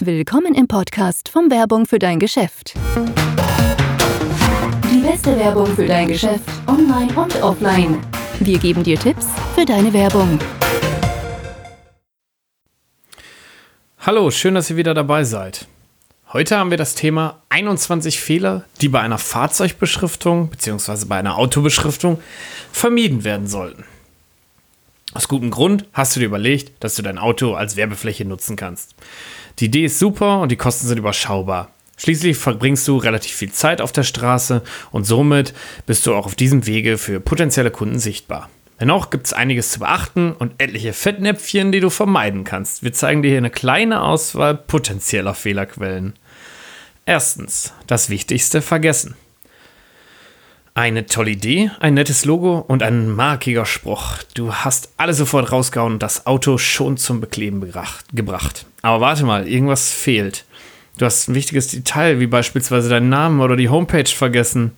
Willkommen im Podcast von Werbung für dein Geschäft. Die beste Werbung für dein Geschäft, online und offline. Wir geben dir Tipps für deine Werbung. Hallo, schön, dass ihr wieder dabei seid. Heute haben wir das Thema 21 Fehler, die bei einer Fahrzeugbeschriftung bzw. bei einer Autobeschriftung vermieden werden sollten. Aus gutem Grund hast du dir überlegt, dass du dein Auto als Werbefläche nutzen kannst. Die Idee ist super und die Kosten sind überschaubar. Schließlich verbringst du relativ viel Zeit auf der Straße und somit bist du auch auf diesem Wege für potenzielle Kunden sichtbar. Dennoch gibt es einiges zu beachten und etliche Fettnäpfchen, die du vermeiden kannst. Wir zeigen dir hier eine kleine Auswahl potenzieller Fehlerquellen. Erstens, das Wichtigste vergessen. Eine tolle Idee, ein nettes Logo und ein markiger Spruch. Du hast alle sofort rausgehauen und das Auto schon zum Bekleben gebracht. Aber warte mal, irgendwas fehlt. Du hast ein wichtiges Detail, wie beispielsweise deinen Namen oder die Homepage vergessen.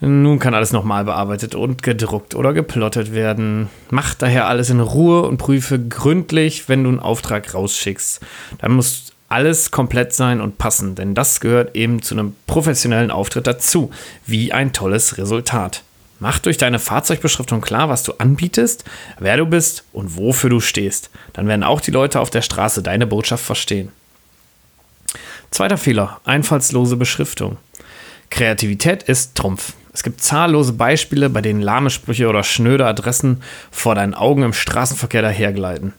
Nun kann alles nochmal bearbeitet und gedruckt oder geplottet werden. Mach daher alles in Ruhe und prüfe gründlich, wenn du einen Auftrag rausschickst. Dann musst alles komplett sein und passen, denn das gehört eben zu einem professionellen Auftritt dazu, wie ein tolles Resultat. Mach durch deine Fahrzeugbeschriftung klar, was du anbietest, wer du bist und wofür du stehst. Dann werden auch die Leute auf der Straße deine Botschaft verstehen. Zweiter Fehler, einfallslose Beschriftung. Kreativität ist Trumpf. Es gibt zahllose Beispiele, bei denen lahme Sprüche oder schnöde Adressen vor deinen Augen im Straßenverkehr dahergleiten.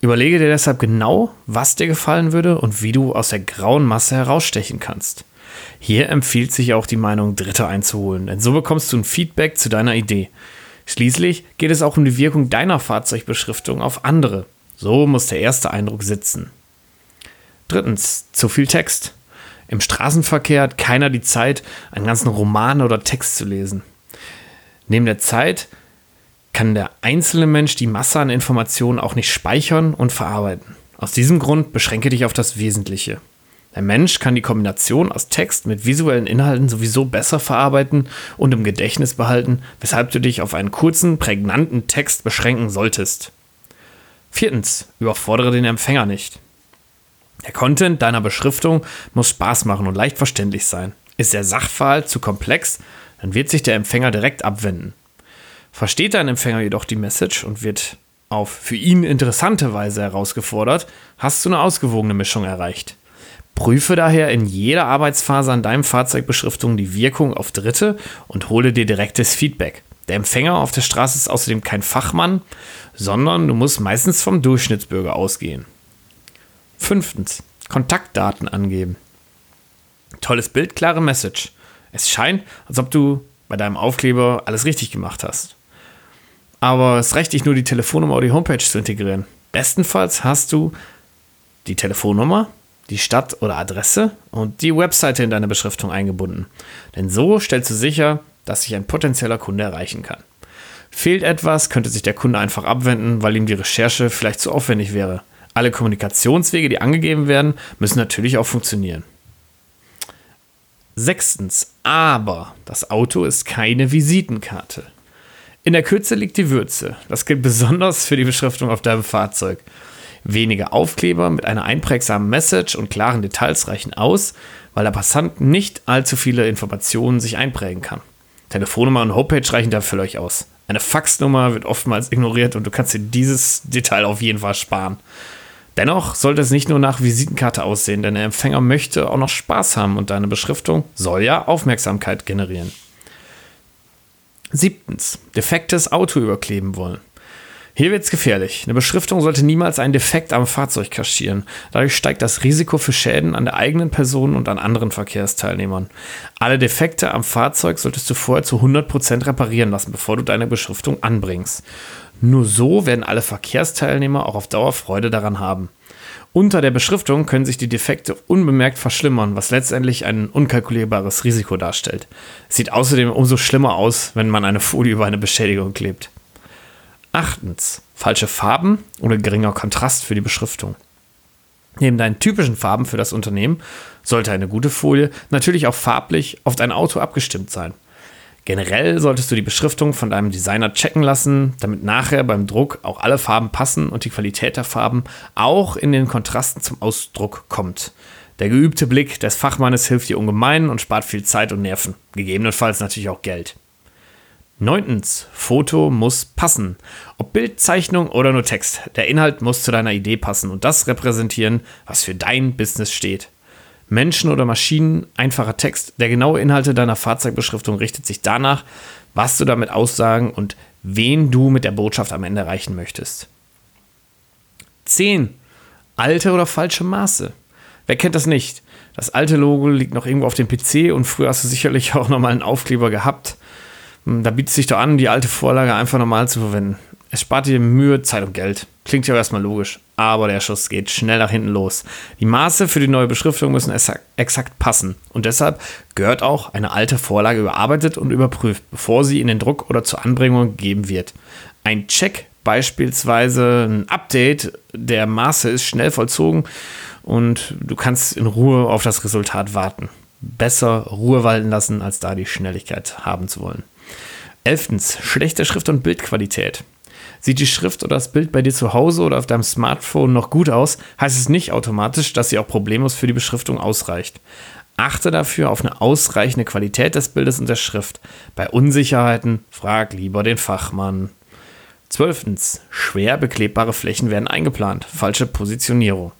Überlege dir deshalb genau, was dir gefallen würde und wie du aus der grauen Masse herausstechen kannst. Hier empfiehlt sich auch die Meinung Dritter einzuholen, denn so bekommst du ein Feedback zu deiner Idee. Schließlich geht es auch um die Wirkung deiner Fahrzeugbeschriftung auf andere. So muss der erste Eindruck sitzen. Drittens, zu viel Text. Im Straßenverkehr hat keiner die Zeit, einen ganzen Roman oder Text zu lesen. Neben der Zeit kann der einzelne Mensch die Masse an Informationen auch nicht speichern und verarbeiten. Aus diesem Grund beschränke dich auf das Wesentliche. Der Mensch kann die Kombination aus Text mit visuellen Inhalten sowieso besser verarbeiten und im Gedächtnis behalten, weshalb du dich auf einen kurzen, prägnanten Text beschränken solltest. Viertens, überfordere den Empfänger nicht. Der Content deiner Beschriftung muss Spaß machen und leicht verständlich sein. Ist der Sachverhalt zu komplex, dann wird sich der Empfänger direkt abwenden. Versteht dein Empfänger jedoch die Message und wird auf für ihn interessante Weise herausgefordert, hast du eine ausgewogene Mischung erreicht. Prüfe daher in jeder Arbeitsphase an deinem Fahrzeugbeschriftung die Wirkung auf Dritte und hole dir direktes Feedback. Der Empfänger auf der Straße ist außerdem kein Fachmann, sondern du musst meistens vom Durchschnittsbürger ausgehen. Fünftens, Kontaktdaten angeben. Tolles Bild, klare Message. Es scheint, als ob du bei deinem Aufkleber alles richtig gemacht hast aber es reicht nicht nur, die Telefonnummer oder die Homepage zu integrieren. Bestenfalls hast du die Telefonnummer, die Stadt oder Adresse und die Webseite in deine Beschriftung eingebunden. Denn so stellst du sicher, dass sich ein potenzieller Kunde erreichen kann. Fehlt etwas, könnte sich der Kunde einfach abwenden, weil ihm die Recherche vielleicht zu aufwendig wäre. Alle Kommunikationswege, die angegeben werden, müssen natürlich auch funktionieren. Sechstens, aber das Auto ist keine Visitenkarte. In der Kürze liegt die Würze. Das gilt besonders für die Beschriftung auf deinem Fahrzeug. Wenige Aufkleber mit einer einprägsamen Message und klaren Details reichen aus, weil der Passant nicht allzu viele Informationen sich einprägen kann. Telefonnummer und Homepage reichen da für euch aus. Eine Faxnummer wird oftmals ignoriert und du kannst dir dieses Detail auf jeden Fall sparen. Dennoch sollte es nicht nur nach Visitenkarte aussehen, denn der Empfänger möchte auch noch Spaß haben und deine Beschriftung soll ja Aufmerksamkeit generieren. Siebtens, defektes Auto überkleben wollen. Hier wird es gefährlich. Eine Beschriftung sollte niemals einen Defekt am Fahrzeug kaschieren. Dadurch steigt das Risiko für Schäden an der eigenen Person und an anderen Verkehrsteilnehmern. Alle Defekte am Fahrzeug solltest du vorher zu 100% reparieren lassen, bevor du deine Beschriftung anbringst. Nur so werden alle Verkehrsteilnehmer auch auf Dauer Freude daran haben. Unter der Beschriftung können sich die Defekte unbemerkt verschlimmern, was letztendlich ein unkalkulierbares Risiko darstellt. Es sieht außerdem umso schlimmer aus, wenn man eine Folie über eine Beschädigung klebt. Achtens. Falsche Farben oder geringer Kontrast für die Beschriftung. Neben deinen typischen Farben für das Unternehmen sollte eine gute Folie natürlich auch farblich auf dein Auto abgestimmt sein. Generell solltest du die Beschriftung von deinem Designer checken lassen, damit nachher beim Druck auch alle Farben passen und die Qualität der Farben auch in den Kontrasten zum Ausdruck kommt. Der geübte Blick des Fachmannes hilft dir ungemein und spart viel Zeit und Nerven, gegebenenfalls natürlich auch Geld. Neuntens, Foto muss passen. Ob Bild, Zeichnung oder nur Text. Der Inhalt muss zu deiner Idee passen und das repräsentieren, was für dein Business steht. Menschen oder Maschinen, einfacher Text. Der genaue Inhalte deiner Fahrzeugbeschriftung richtet sich danach, was du damit aussagen und wen du mit der Botschaft am Ende erreichen möchtest. 10. Alte oder falsche Maße. Wer kennt das nicht? Das alte Logo liegt noch irgendwo auf dem PC und früher hast du sicherlich auch nochmal einen Aufkleber gehabt. Hm, da bietet es sich doch an, die alte Vorlage einfach nochmal zu verwenden. Es spart dir Mühe, Zeit und Geld. Klingt ja erstmal logisch, aber der Schuss geht schnell nach hinten los. Die Maße für die neue Beschriftung müssen exakt passen und deshalb gehört auch eine alte Vorlage überarbeitet und überprüft, bevor sie in den Druck oder zur Anbringung gegeben wird. Ein Check, beispielsweise ein Update der Maße, ist schnell vollzogen und du kannst in Ruhe auf das Resultat warten. Besser Ruhe walten lassen, als da die Schnelligkeit haben zu wollen. Elftens, schlechte Schrift- und Bildqualität. Sieht die Schrift oder das Bild bei dir zu Hause oder auf deinem Smartphone noch gut aus, heißt es nicht automatisch, dass sie auch problemlos für die Beschriftung ausreicht. Achte dafür auf eine ausreichende Qualität des Bildes und der Schrift. Bei Unsicherheiten frag lieber den Fachmann. Zwölftens, schwer beklebbare Flächen werden eingeplant. Falsche Positionierung.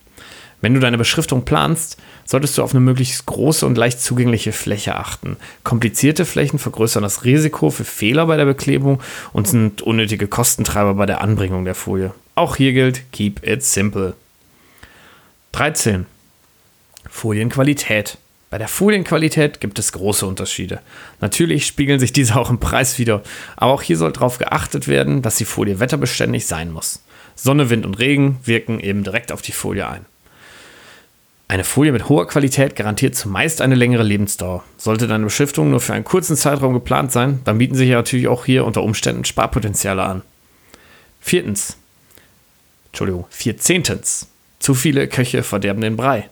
Wenn du deine Beschriftung planst, solltest du auf eine möglichst große und leicht zugängliche Fläche achten. Komplizierte Flächen vergrößern das Risiko für Fehler bei der Beklebung und sind unnötige Kostentreiber bei der Anbringung der Folie. Auch hier gilt, keep it simple. 13. Folienqualität. Bei der Folienqualität gibt es große Unterschiede. Natürlich spiegeln sich diese auch im Preis wieder, aber auch hier soll darauf geachtet werden, dass die Folie wetterbeständig sein muss. Sonne, Wind und Regen wirken eben direkt auf die Folie ein. Eine Folie mit hoher Qualität garantiert zumeist eine längere Lebensdauer. Sollte deine Beschriftung nur für einen kurzen Zeitraum geplant sein, dann bieten sich ja natürlich auch hier unter Umständen Sparpotenziale an. Viertens. Entschuldigung, vierzehntens. Zu viele Köche verderben den Brei.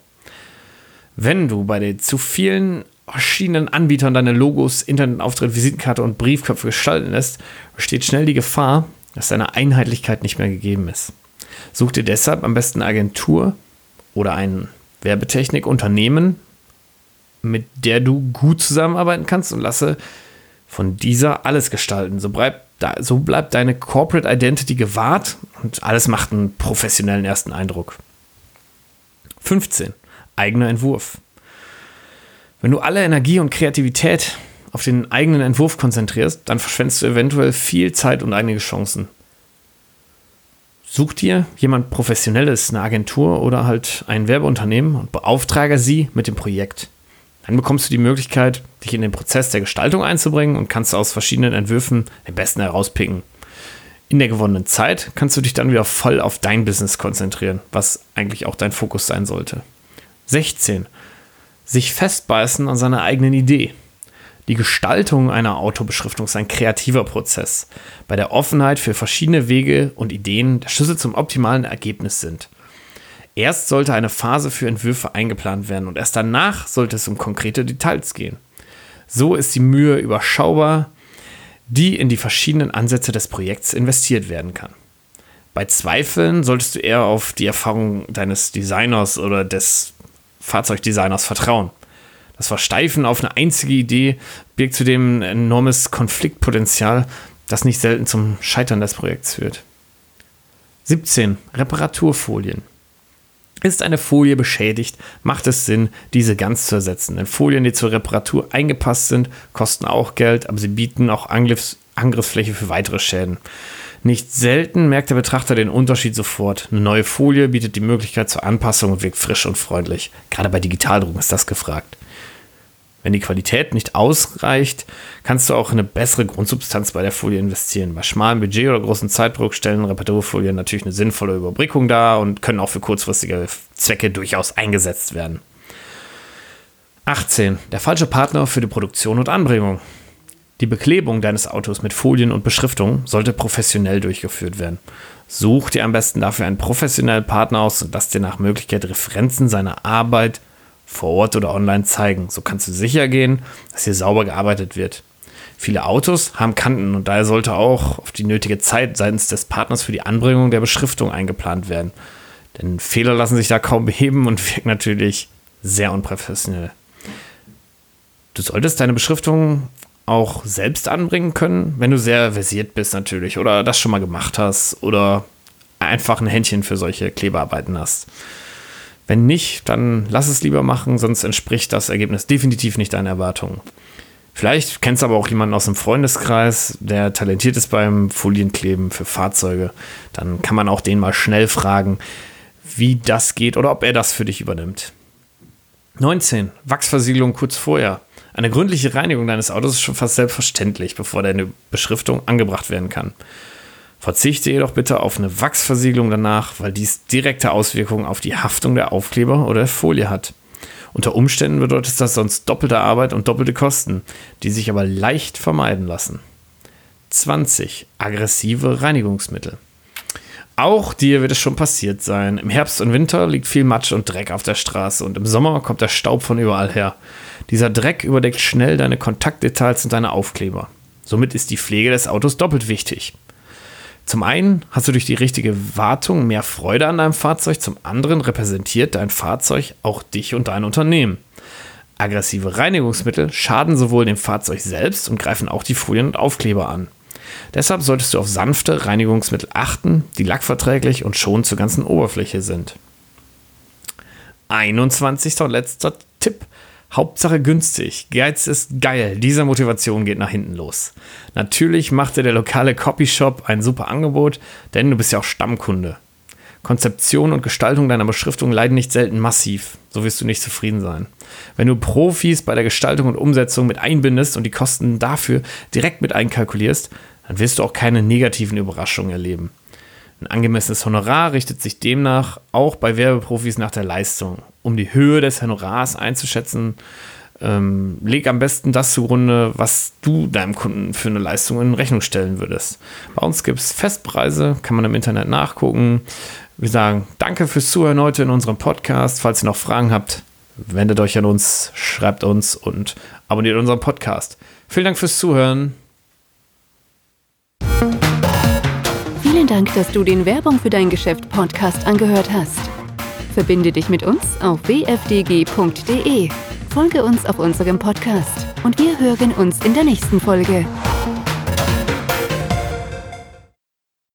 Wenn du bei den zu vielen verschiedenen Anbietern deine Logos, Internetauftritt, Visitenkarte und Briefköpfe gestalten lässt, besteht schnell die Gefahr, dass deine Einheitlichkeit nicht mehr gegeben ist. Such dir deshalb am besten eine Agentur oder einen Werbetechnik Unternehmen, mit der du gut zusammenarbeiten kannst und lasse von dieser alles gestalten. So bleibt, so bleibt deine Corporate Identity gewahrt und alles macht einen professionellen ersten Eindruck. 15. Eigener Entwurf. Wenn du alle Energie und Kreativität auf den eigenen Entwurf konzentrierst, dann verschwendest du eventuell viel Zeit und einige Chancen. Such dir jemand Professionelles, eine Agentur oder halt ein Werbeunternehmen und beauftrage sie mit dem Projekt. Dann bekommst du die Möglichkeit, dich in den Prozess der Gestaltung einzubringen und kannst aus verschiedenen Entwürfen den besten herauspicken. In der gewonnenen Zeit kannst du dich dann wieder voll auf dein Business konzentrieren, was eigentlich auch dein Fokus sein sollte. 16. Sich festbeißen an seiner eigenen Idee. Die Gestaltung einer Autobeschriftung ist ein kreativer Prozess, bei der Offenheit für verschiedene Wege und Ideen der Schlüssel zum optimalen Ergebnis sind. Erst sollte eine Phase für Entwürfe eingeplant werden und erst danach sollte es um konkrete Details gehen. So ist die Mühe überschaubar, die in die verschiedenen Ansätze des Projekts investiert werden kann. Bei Zweifeln solltest du eher auf die Erfahrung deines Designers oder des Fahrzeugdesigners vertrauen. Das Versteifen auf eine einzige Idee birgt zudem ein enormes Konfliktpotenzial, das nicht selten zum Scheitern des Projekts führt. 17. Reparaturfolien. Ist eine Folie beschädigt, macht es Sinn, diese ganz zu ersetzen. Denn Folien, die zur Reparatur eingepasst sind, kosten auch Geld, aber sie bieten auch Angriffs Angriffsfläche für weitere Schäden. Nicht selten merkt der Betrachter den Unterschied sofort. Eine neue Folie bietet die Möglichkeit zur Anpassung und wirkt frisch und freundlich. Gerade bei Digitaldruck ist das gefragt. Wenn die Qualität nicht ausreicht, kannst du auch eine bessere Grundsubstanz bei der Folie investieren. Bei schmalem Budget oder großen Zeitdruck stellen Reparaturfolien natürlich eine sinnvolle Überbrückung dar und können auch für kurzfristige Zwecke durchaus eingesetzt werden. 18. Der falsche Partner für die Produktion und Anbringung. Die Beklebung deines Autos mit Folien und Beschriftung sollte professionell durchgeführt werden. Such dir am besten dafür einen professionellen Partner aus und lass dir nach Möglichkeit Referenzen seiner Arbeit vor Ort oder online zeigen. So kannst du sicher gehen, dass hier sauber gearbeitet wird. Viele Autos haben Kanten und daher sollte auch auf die nötige Zeit seitens des Partners für die Anbringung der Beschriftung eingeplant werden. Denn Fehler lassen sich da kaum beheben und wirken natürlich sehr unprofessionell. Du solltest deine Beschriftung auch selbst anbringen können, wenn du sehr versiert bist natürlich oder das schon mal gemacht hast oder einfach ein Händchen für solche Klebearbeiten hast. Wenn nicht, dann lass es lieber machen, sonst entspricht das Ergebnis definitiv nicht deinen Erwartungen. Vielleicht kennst du aber auch jemanden aus dem Freundeskreis, der talentiert ist beim Folienkleben für Fahrzeuge. Dann kann man auch den mal schnell fragen, wie das geht oder ob er das für dich übernimmt. 19. Wachsversiegelung kurz vorher. Eine gründliche Reinigung deines Autos ist schon fast selbstverständlich, bevor deine Beschriftung angebracht werden kann. Verzichte jedoch bitte auf eine Wachsversiegelung danach, weil dies direkte Auswirkungen auf die Haftung der Aufkleber oder der Folie hat. Unter Umständen bedeutet das sonst doppelte Arbeit und doppelte Kosten, die sich aber leicht vermeiden lassen. 20. Aggressive Reinigungsmittel. Auch dir wird es schon passiert sein. Im Herbst und Winter liegt viel Matsch und Dreck auf der Straße und im Sommer kommt der Staub von überall her. Dieser Dreck überdeckt schnell deine Kontaktdetails und deine Aufkleber. Somit ist die Pflege des Autos doppelt wichtig. Zum einen hast du durch die richtige Wartung mehr Freude an deinem Fahrzeug, zum anderen repräsentiert dein Fahrzeug auch dich und dein Unternehmen. Aggressive Reinigungsmittel schaden sowohl dem Fahrzeug selbst und greifen auch die Folien und Aufkleber an. Deshalb solltest du auf sanfte Reinigungsmittel achten, die lackverträglich und schon zur ganzen Oberfläche sind. 21. und letzter Tipp. Hauptsache günstig. Geiz ist geil. Diese Motivation geht nach hinten los. Natürlich machte der lokale Copyshop ein super Angebot, denn du bist ja auch Stammkunde. Konzeption und Gestaltung deiner Beschriftung leiden nicht selten massiv. So wirst du nicht zufrieden sein. Wenn du Profis bei der Gestaltung und Umsetzung mit einbindest und die Kosten dafür direkt mit einkalkulierst, dann wirst du auch keine negativen Überraschungen erleben. Ein angemessenes Honorar richtet sich demnach auch bei Werbeprofis nach der Leistung. Um die Höhe des Honorars einzuschätzen, ähm, leg am besten das zugrunde, was du deinem Kunden für eine Leistung in Rechnung stellen würdest. Bei uns gibt es Festpreise, kann man im Internet nachgucken. Wir sagen danke fürs Zuhören heute in unserem Podcast. Falls ihr noch Fragen habt, wendet euch an uns, schreibt uns und abonniert unseren Podcast. Vielen Dank fürs Zuhören. Dank, dass du den Werbung für dein Geschäft Podcast angehört hast. Verbinde dich mit uns auf wfdg.de. Folge uns auf unserem Podcast und wir hören uns in der nächsten Folge.